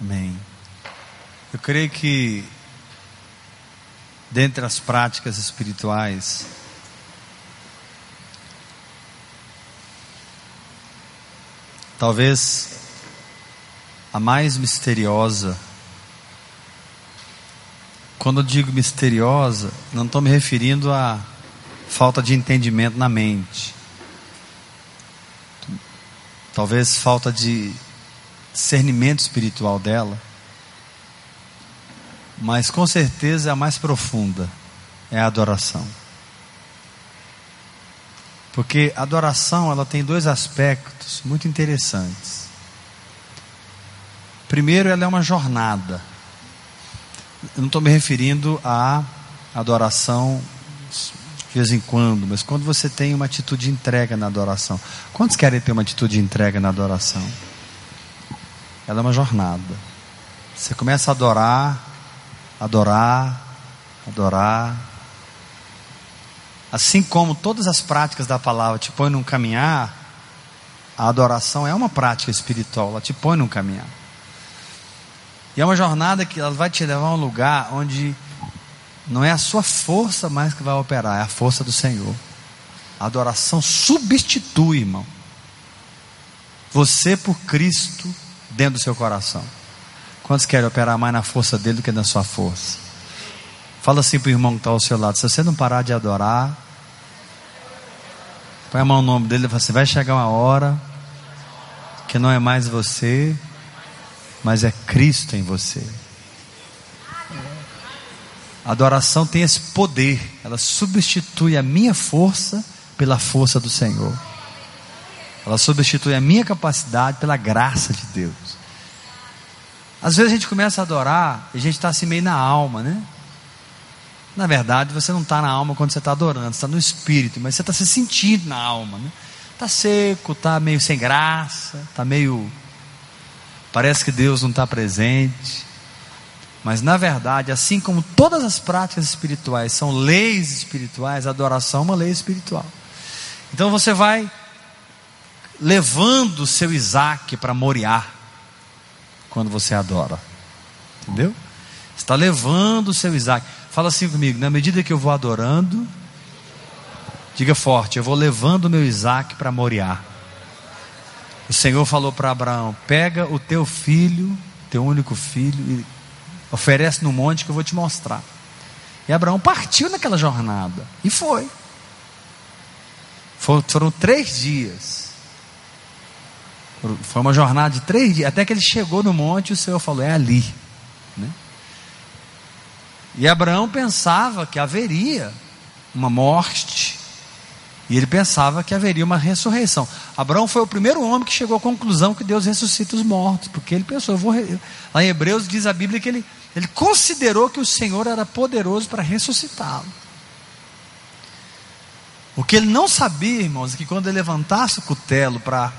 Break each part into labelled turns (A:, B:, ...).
A: Amém. Eu creio que, dentre as práticas espirituais, talvez a mais misteriosa, quando eu digo misteriosa, não estou me referindo a falta de entendimento na mente, talvez falta de discernimento espiritual dela, mas com certeza é a mais profunda, é a adoração. Porque a adoração ela tem dois aspectos muito interessantes. Primeiro, ela é uma jornada. Eu não estou me referindo à adoração de vez em quando, mas quando você tem uma atitude de entrega na adoração. Quantos querem ter uma atitude de entrega na adoração? Ela é uma jornada. Você começa a adorar, adorar, adorar. Assim como todas as práticas da palavra te põem num caminhar, a adoração é uma prática espiritual, ela te põe num caminhar. E é uma jornada que ela vai te levar a um lugar onde não é a sua força mais que vai operar, é a força do Senhor. A adoração substitui, irmão. Você por Cristo dentro do seu coração. Quantos querem operar mais na força dele do que na sua força? Fala assim para o irmão que está ao seu lado: se você não parar de adorar, põe a mão no nome dele e fala assim: vai chegar uma hora que não é mais você, mas é Cristo em você. A adoração tem esse poder, ela substitui a minha força pela força do Senhor. Ela substitui a minha capacidade pela graça de Deus. Às vezes a gente começa a adorar e a gente está assim meio na alma, né? Na verdade, você não está na alma quando você está adorando, você está no espírito, mas você está se sentindo na alma, né? Está seco, está meio sem graça, está meio. Parece que Deus não está presente. Mas na verdade, assim como todas as práticas espirituais são leis espirituais, a adoração é uma lei espiritual. Então você vai levando o seu Isaac para Moriá quando você adora. Entendeu? Está levando o seu Isaac. Fala assim comigo, na medida que eu vou adorando, diga forte, eu vou levando o meu Isaac para Moriá. O Senhor falou para Abraão: pega o teu filho, teu único filho, e oferece no monte que eu vou te mostrar. E Abraão partiu naquela jornada. E foi. Foram três dias. Foi uma jornada de três dias, até que ele chegou no monte e o Senhor falou: é ali. Né? E Abraão pensava que haveria uma morte, e ele pensava que haveria uma ressurreição. Abraão foi o primeiro homem que chegou à conclusão que Deus ressuscita os mortos, porque ele pensou: eu vou. Lá em Hebreus diz a Bíblia que ele, ele considerou que o Senhor era poderoso para ressuscitá-lo. O que ele não sabia, irmãos, é que quando ele levantasse o cutelo para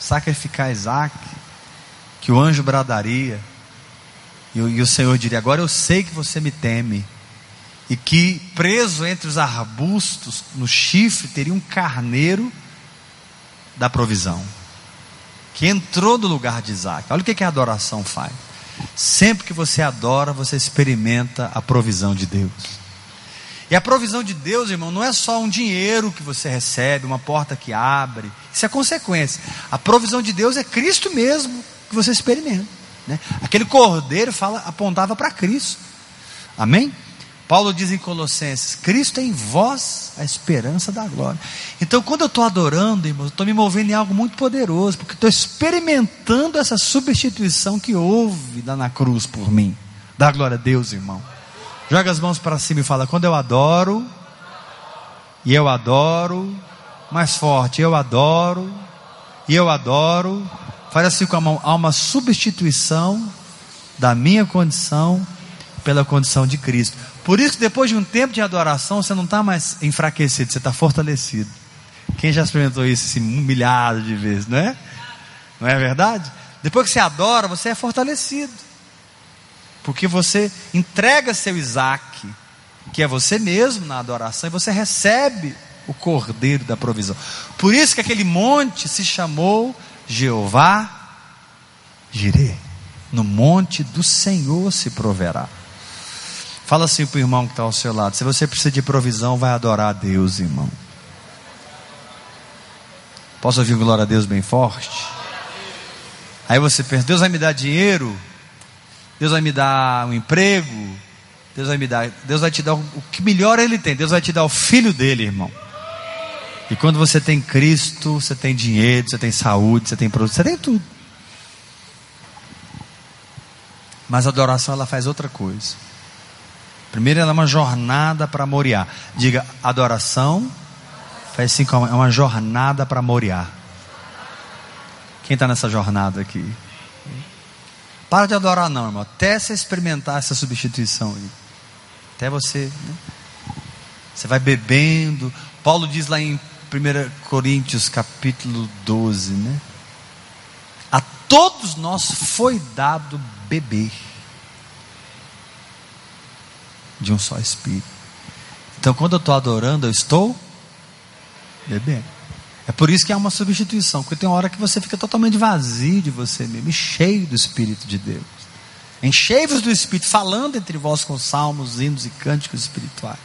A: sacrificar Isaac, que o anjo bradaria, e o, e o Senhor diria: Agora eu sei que você me teme, e que preso entre os arbustos, no chifre, teria um carneiro da provisão, que entrou no lugar de Isaac. Olha o que, que a adoração faz. Sempre que você adora, você experimenta a provisão de Deus. E a provisão de Deus, irmão, não é só um dinheiro que você recebe, uma porta que abre. Isso é consequência. A provisão de Deus é Cristo mesmo que você experimenta. Né? Aquele cordeiro fala, apontava para Cristo. Amém? Paulo diz em Colossenses: Cristo é em vós a esperança da glória. Então, quando eu estou adorando, irmão, estou me movendo em algo muito poderoso, porque estou experimentando essa substituição que houve lá na cruz por mim. Dá glória a Deus, irmão. Joga as mãos para cima e fala: Quando eu adoro, e eu adoro, mais forte, eu adoro, e eu adoro, faz assim com a mão: há uma substituição da minha condição pela condição de Cristo. Por isso que depois de um tempo de adoração, você não está mais enfraquecido, você está fortalecido. Quem já experimentou isso assim, um milhado de vezes, não é? Não é verdade? Depois que você adora, você é fortalecido. Porque você entrega seu Isaac, que é você mesmo na adoração, e você recebe o cordeiro da provisão. Por isso que aquele monte se chamou Jeová Jireh. no monte do Senhor se proverá. Fala assim para o irmão que está ao seu lado: se você precisa de provisão, vai adorar a Deus, irmão. Posso ouvir glória a Deus bem forte? Aí você pensa: Deus vai me dar dinheiro? Deus vai me dar um emprego? Deus vai me dar, Deus vai te dar o que melhor Ele tem. Deus vai te dar o filho dele, irmão. E quando você tem Cristo, você tem dinheiro, você tem saúde, você tem produto, você tem tudo. Mas a adoração ela faz outra coisa. Primeiro, ela é uma jornada para moriar. Diga, adoração faz como é uma jornada para moriar. Quem está nessa jornada aqui? Para de adorar, não, irmão. Até você experimentar essa substituição aí. Até você. Né? Você vai bebendo. Paulo diz lá em 1 Coríntios, capítulo 12, né? A todos nós foi dado beber de um só Espírito. Então, quando eu estou adorando, eu estou bebendo. É por isso que há uma substituição, porque tem uma hora que você fica totalmente vazio de você mesmo, cheio do Espírito de Deus. Enchei-vos do Espírito, falando entre vós com salmos, hinos e cânticos espirituais.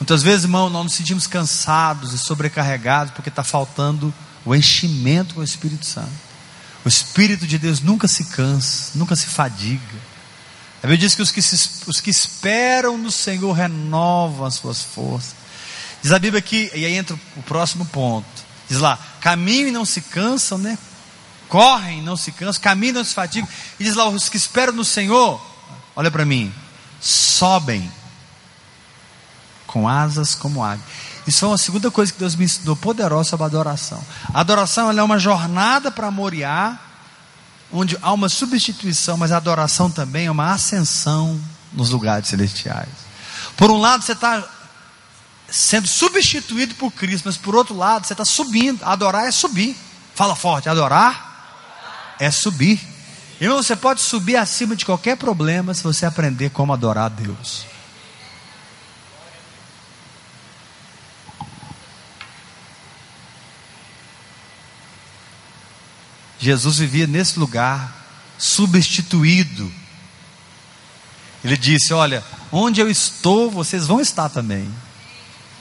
A: Muitas vezes, irmão, nós nos sentimos cansados e sobrecarregados porque está faltando o enchimento com o Espírito Santo. O Espírito de Deus nunca se cansa, nunca se fadiga. A Bíblia diz que os que, se, os que esperam no Senhor renovam as suas forças. Diz a Bíblia que, e aí entra o próximo ponto. Diz lá, caminham e não se cansam, né? Correm não se cansam, caminham não se fatigam. E diz lá, os que esperam no Senhor, olha para mim, sobem com asas como águia. Isso foi uma segunda coisa que Deus me ensinou poderosa sobre a adoração. A adoração é uma jornada para moriar onde há uma substituição, mas a adoração também é uma ascensão nos lugares celestiais. Por um lado, você está sendo substituído por Cristo, mas por outro lado, você está subindo. Adorar é subir. Fala forte, adorar é subir. Irmão, você pode subir acima de qualquer problema se você aprender como adorar a Deus. Jesus vivia nesse lugar, substituído. Ele disse: Olha, onde eu estou, vocês vão estar também.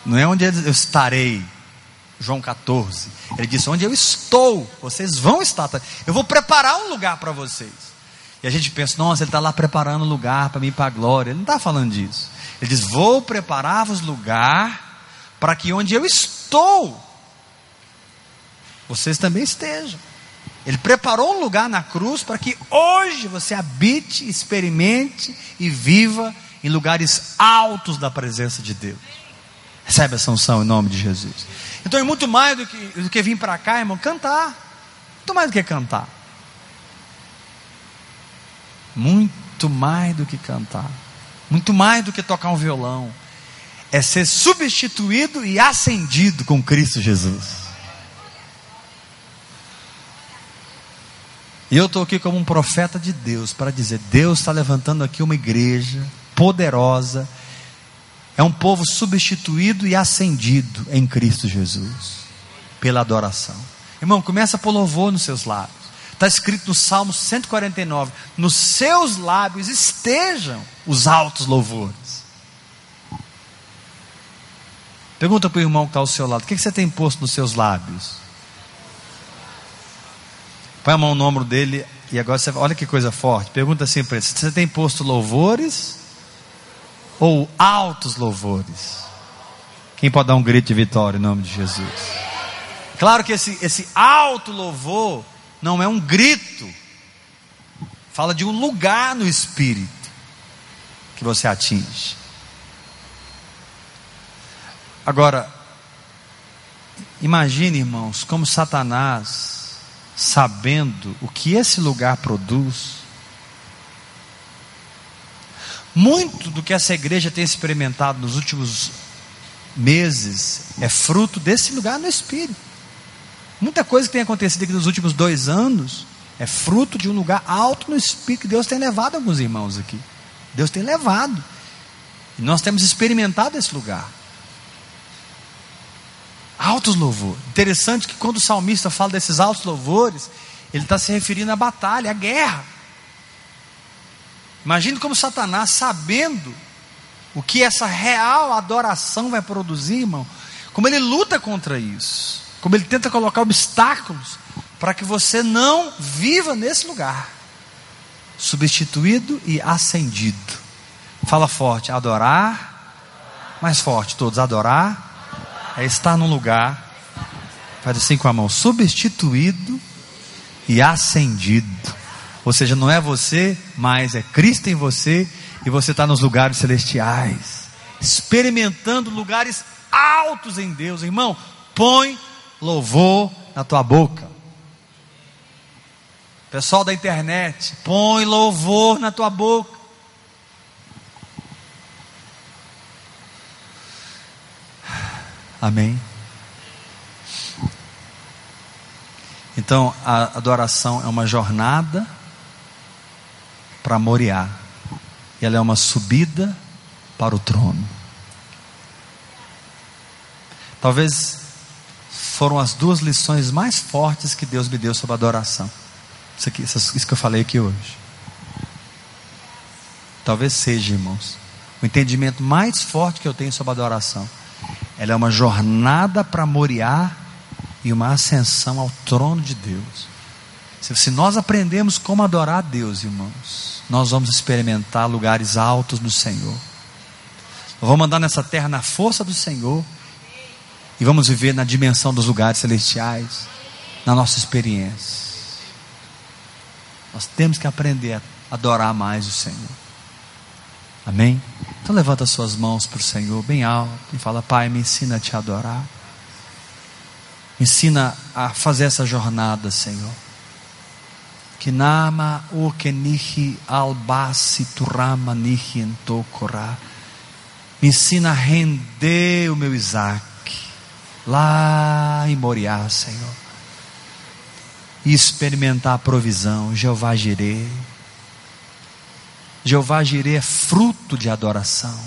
A: Não é onde eu estarei. João 14. Ele disse: Onde eu estou, vocês vão estar. Eu vou preparar um lugar para vocês. E a gente pensa: Nossa, ele está lá preparando um lugar para mim para a glória. Ele não está falando disso. Ele diz: Vou preparar-vos lugar para que onde eu estou, vocês também estejam. Ele preparou um lugar na cruz para que hoje você habite, experimente e viva em lugares altos da presença de Deus. Recebe a sanção em nome de Jesus. Então é muito mais do que, do que vir para cá, irmão, cantar. Muito mais do que cantar. Muito mais do que cantar. Muito mais do que tocar um violão. É ser substituído e acendido com Cristo Jesus. E eu estou aqui como um profeta de Deus para dizer: Deus está levantando aqui uma igreja poderosa, é um povo substituído e ascendido em Cristo Jesus, pela adoração. Irmão, começa por louvor nos seus lábios. Está escrito no Salmo 149: Nos seus lábios estejam os altos louvores. Pergunta para o irmão que está ao seu lado: O que você tem posto nos seus lábios? Põe a mão no ombro dele e agora você olha que coisa forte. Pergunta assim para ele: você tem posto louvores ou altos louvores? Quem pode dar um grito de vitória em nome de Jesus? Claro que esse, esse alto louvor não é um grito, fala de um lugar no espírito que você atinge. Agora, imagine, irmãos, como Satanás sabendo o que esse lugar produz. Muito do que essa igreja tem experimentado nos últimos meses é fruto desse lugar no Espírito. Muita coisa que tem acontecido aqui nos últimos dois anos é fruto de um lugar alto no Espírito Deus tem levado alguns irmãos aqui. Deus tem levado. E nós temos experimentado esse lugar. Altos louvores. Interessante que quando o salmista fala desses altos louvores, ele está se referindo à batalha, à guerra. Imagine como Satanás, sabendo o que essa real adoração vai produzir, irmão, como ele luta contra isso, como ele tenta colocar obstáculos para que você não viva nesse lugar, substituído e ascendido. Fala forte, adorar, mais forte, todos, adorar é estar num lugar, faz assim com a mão, substituído e ascendido. Ou seja, não é você, mas é Cristo em você e você está nos lugares celestiais, experimentando lugares altos em Deus, irmão. Põe louvor na tua boca. Pessoal da internet, põe louvor na tua boca. Amém. Então, a adoração é uma jornada para Moriá. Ela é uma subida para o trono. Talvez foram as duas lições mais fortes que Deus me deu sobre adoração. Isso, aqui, isso que eu falei aqui hoje. Talvez seja, irmãos, o entendimento mais forte que eu tenho sobre adoração. Ela é uma jornada para Moriá e uma ascensão ao trono de Deus. Se nós aprendemos como adorar a Deus, irmãos, nós vamos experimentar lugares altos no Senhor. Vamos andar nessa terra na força do Senhor e vamos viver na dimensão dos lugares celestiais, na nossa experiência. Nós temos que aprender a adorar mais o Senhor. Amém? Então levanta suas mãos para o Senhor bem alto e fala: Pai, me ensina a te adorar. Me ensina a fazer essa jornada, Senhor Kinama o kenihi albasi turama nihi entokora. Me ensina a render o meu Isaac lá em Moriá, Senhor. E experimentar a provisão, Jeová Jireh. Jeová Jireh é fruto de adoração.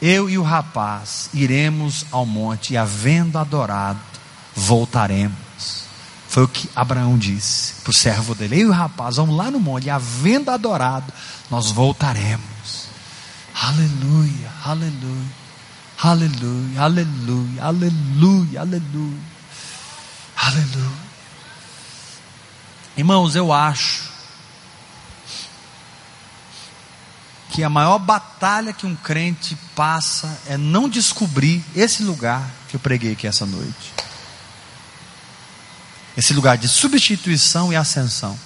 A: Eu e o rapaz iremos ao monte e, havendo adorado, voltaremos. Foi o que Abraão disse para o servo dele: Eu e o rapaz, vamos lá no monte, e havendo adorado, nós voltaremos. Aleluia, aleluia, aleluia, aleluia, aleluia, aleluia, aleluia. Irmãos, eu acho que a maior batalha que um crente passa é não descobrir esse lugar que eu preguei aqui essa noite esse lugar de substituição e ascensão.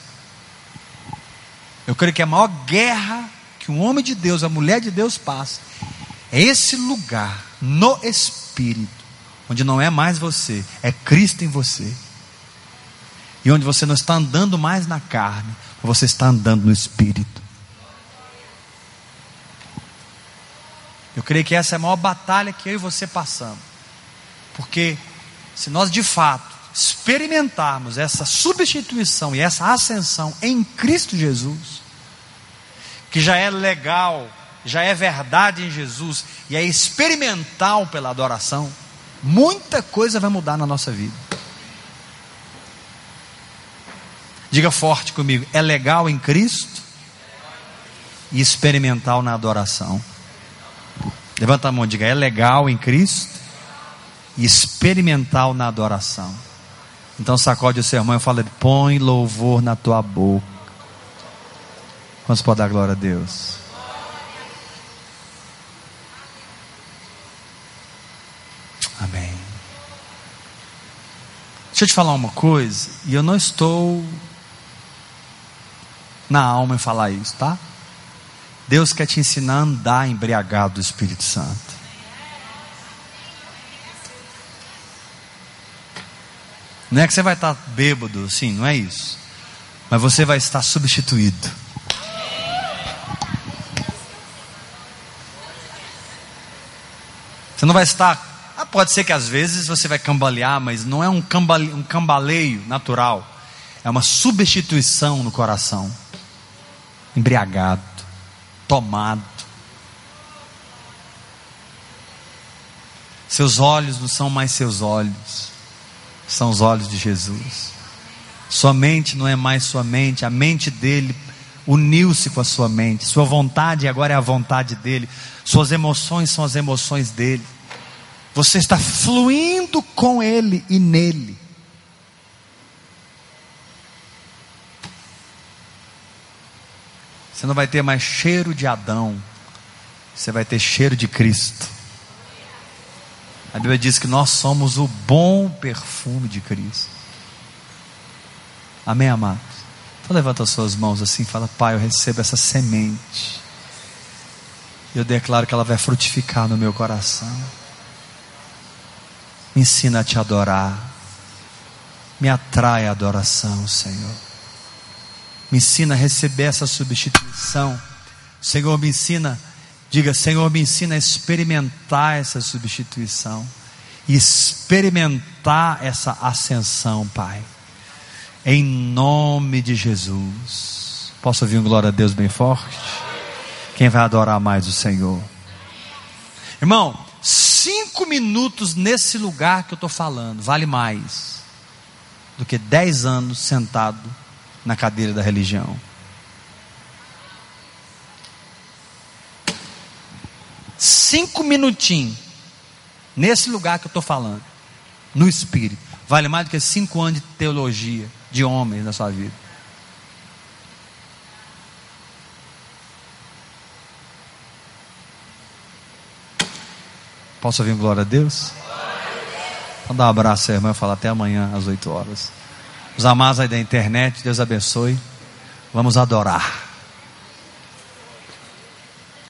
A: Eu creio que a maior guerra que um homem de Deus, a mulher de Deus passa, é esse lugar no Espírito, onde não é mais você, é Cristo em você. E onde você não está andando mais na carne, você está andando no Espírito. Eu creio que essa é a maior batalha que eu e você passamos. Porque se nós de fato experimentarmos essa substituição e essa ascensão em Cristo Jesus, que já é legal, já é verdade em Jesus e é experimental pela adoração, muita coisa vai mudar na nossa vida. Diga forte comigo: é legal em Cristo e experimental na adoração. Levanta a mão, diga: é legal em Cristo e experimental na adoração. Então sacode o sermão e fala: põe louvor na tua boca. Quantos pode dar glória a Deus? Amém. Deixa eu te falar uma coisa, e eu não estou na alma em falar isso, tá? Deus quer te ensinar a andar embriagado do Espírito Santo. Não é que você vai estar bêbado, sim, não é isso. Mas você vai estar substituído. Você não vai estar. Ah, pode ser que às vezes você vai cambalear, mas não é um, cambale, um cambaleio natural. É uma substituição no coração. Embriagado, tomado. Seus olhos não são mais seus olhos são os olhos de Jesus. Sua mente não é mais sua mente, a mente dele uniu-se com a sua mente, sua vontade agora é a vontade dele, suas emoções são as emoções dele. Você está fluindo com ele e nele. Você não vai ter mais cheiro de Adão, você vai ter cheiro de Cristo. A Bíblia diz que nós somos o bom perfume de Cristo. Amém, amados? Então levanta as suas mãos assim fala: Pai, eu recebo essa semente. Eu declaro que ela vai frutificar no meu coração. Me ensina a te adorar. Me atrai a adoração, Senhor. Me ensina a receber essa substituição. Senhor, me ensina Diga, Senhor, me ensina a experimentar essa substituição experimentar essa ascensão, Pai. Em nome de Jesus. Posso ouvir um glória a Deus bem forte? Quem vai adorar mais o Senhor? Irmão, cinco minutos nesse lugar que eu estou falando vale mais do que dez anos sentado na cadeira da religião. Cinco minutinhos, nesse lugar que eu estou falando, no Espírito, vale mais do que cinco anos de teologia, de homens na sua vida. Posso ouvir glória a Deus? Vou dar um abraço à irmã e falar até amanhã às 8 horas. Os amados aí da internet, Deus abençoe. Vamos adorar.